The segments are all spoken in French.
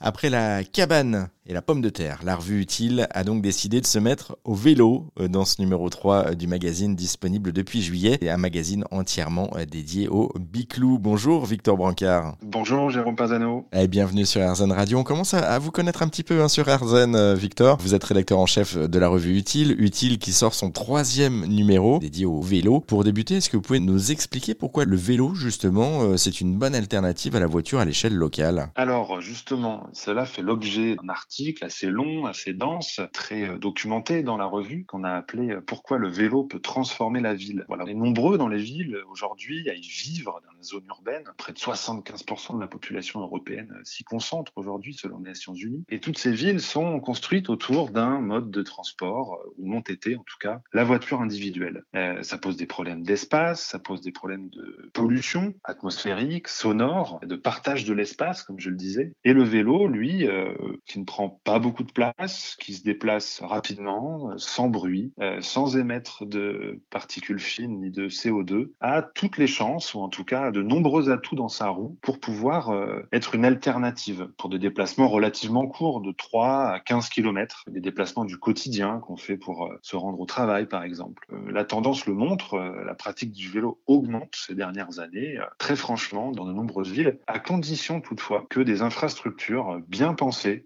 Après la cabane et la pomme de terre, la revue utile a donc décidé de se mettre au vélo euh, dans ce numéro 3 euh, du magazine disponible depuis juillet, et un magazine entièrement euh, dédié au biclou. Bonjour Victor Brancard. Bonjour Jérôme Pazano. Et bienvenue sur RZN Radio. On commence à vous connaître un petit peu hein, sur RZN, Victor. Vous êtes rédacteur en chef de la revue Utile, Utile qui sort son troisième numéro dédié au vélo. Pour débuter, est-ce que vous pouvez nous expliquer pourquoi le vélo, justement, c'est une bonne alternative à la voiture à l'échelle locale? Alors justement, cela fait l'objet d'un article assez long, assez dense, très euh, documenté dans la revue qu'on a appelé euh, Pourquoi le vélo peut transformer la ville. Voilà, on est nombreux dans les villes aujourd'hui à y vivre dans les zones urbaines. Près de 75% de la population européenne s'y concentre aujourd'hui selon les Nations Unies. Et toutes ces villes sont construites autour d'un mode de transport, euh, ou ont été en tout cas, la voiture individuelle. ça pose des problèmes d'espace, ça pose des problèmes de pollution atmosphérique, sonore, de partage de l'espace, comme je le disais. Et le vélo, lui, qui ne prend pas beaucoup de place, qui se déplace rapidement, sans bruit, euh, sans émettre de particules fines ni de CO2, a toutes les chances, ou en tout cas de nombreux atouts dans sa roue, pour pouvoir euh, être une alternative pour des déplacements relativement courts, de 3 à 15 km, des déplacements du quotidien qu'on fait pour euh, se rendre au travail, par exemple. la tendance le montre, la pratique du vélo augmente ces dernières années, très franchement, dans de nombreuses villes, à condition toutefois que des infrastructures bien pensées,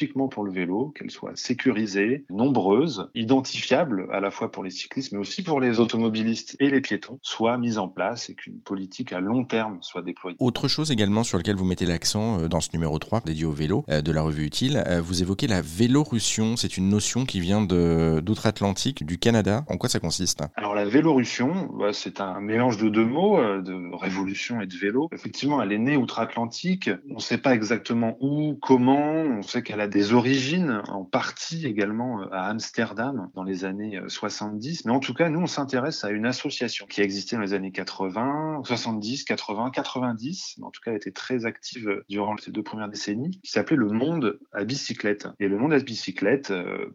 spécifiquement pour le vélo, qu'elles soient sécurisées, nombreuses, identifiables à la fois pour les cyclistes mais aussi pour les automobilistes et les piétons, soient mises en place et qu'une politique à long terme soit déployée. Autre chose également sur laquelle vous mettez l'accent euh, dans ce numéro 3 dédié au vélo euh, de la revue Utile, euh, vous évoquez la vélorussion. C'est une notion qui vient d'outre-Atlantique, du Canada. En quoi ça consiste? Alors la vélorussion, bah, c'est un mélange de deux mots, de révolution et de vélo. Effectivement, elle est née outre-Atlantique. On ne sait pas exactement où, comment. On sait qu'elle a des origines en partie également euh, à Amsterdam dans les années 70. Euh, Mais en tout cas, nous, on s'intéresse à une association qui a existé dans les années 80, 70, 80, 90. Mais en tout cas, elle était très active euh, durant ces deux premières décennies, qui s'appelait le Monde à bicyclette. Et le Monde à bicyclette,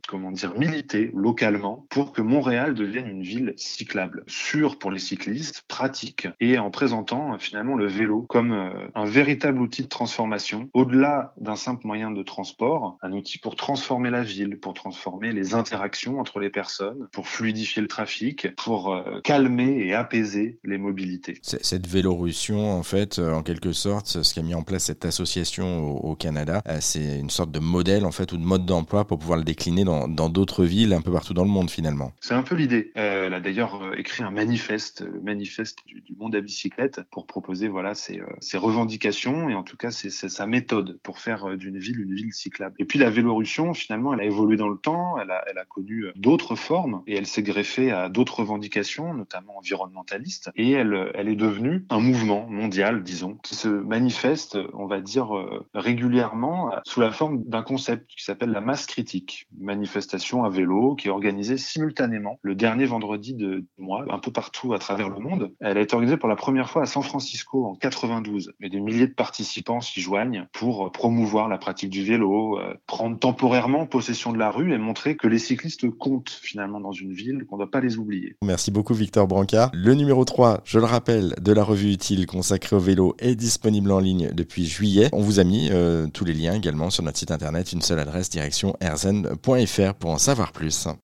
comment dire, militait localement pour que Montréal devienne une ville cyclable, sûre pour les cyclistes, pratique, et en présentant finalement le vélo comme un véritable outil de transformation, au-delà d'un simple moyen de transport, un outil pour transformer la ville, pour transformer les interactions entre les personnes, pour fluidifier le trafic, pour euh, calmer et apaiser les mobilités. Cette vélorussion, en fait, euh, en quelque sorte, ce qui a mis en place cette association au, Canada, euh, c'est une sorte de modèle, en fait, ou de mode d'emploi pour pouvoir le décliner dans d'autres villes un peu partout dans le monde, finalement. C'est un peu l'idée. elle a d'ailleurs écrit un manifeste, manifeste du, monde à bicyclette, pour proposer voilà ses, ses revendications et en tout cas c'est sa méthode pour faire d'une ville une ville cyclable. Et puis la vélorussion, finalement, elle a évolué dans le temps, elle a, elle a connu d'autres formes et elle s'est greffée à d'autres revendications, notamment environnementalistes. Et elle, elle est devenue un mouvement mondial, disons, qui se manifeste, on va dire, euh, régulièrement sous la forme d'un concept qui s'appelle la masse critique, une manifestation à vélo qui est organisée simultanément le dernier vendredi de mois, un peu partout à travers le monde. Elle a pour la première fois à San Francisco en 92, et des milliers de participants s'y joignent pour promouvoir la pratique du vélo, euh, prendre temporairement possession de la rue et montrer que les cyclistes comptent finalement dans une ville, qu'on ne doit pas les oublier. Merci beaucoup Victor Brancard. Le numéro 3, je le rappelle, de la revue utile consacrée au vélo est disponible en ligne depuis juillet. On vous a mis euh, tous les liens également sur notre site internet, une seule adresse direction erzen.fr pour en savoir plus.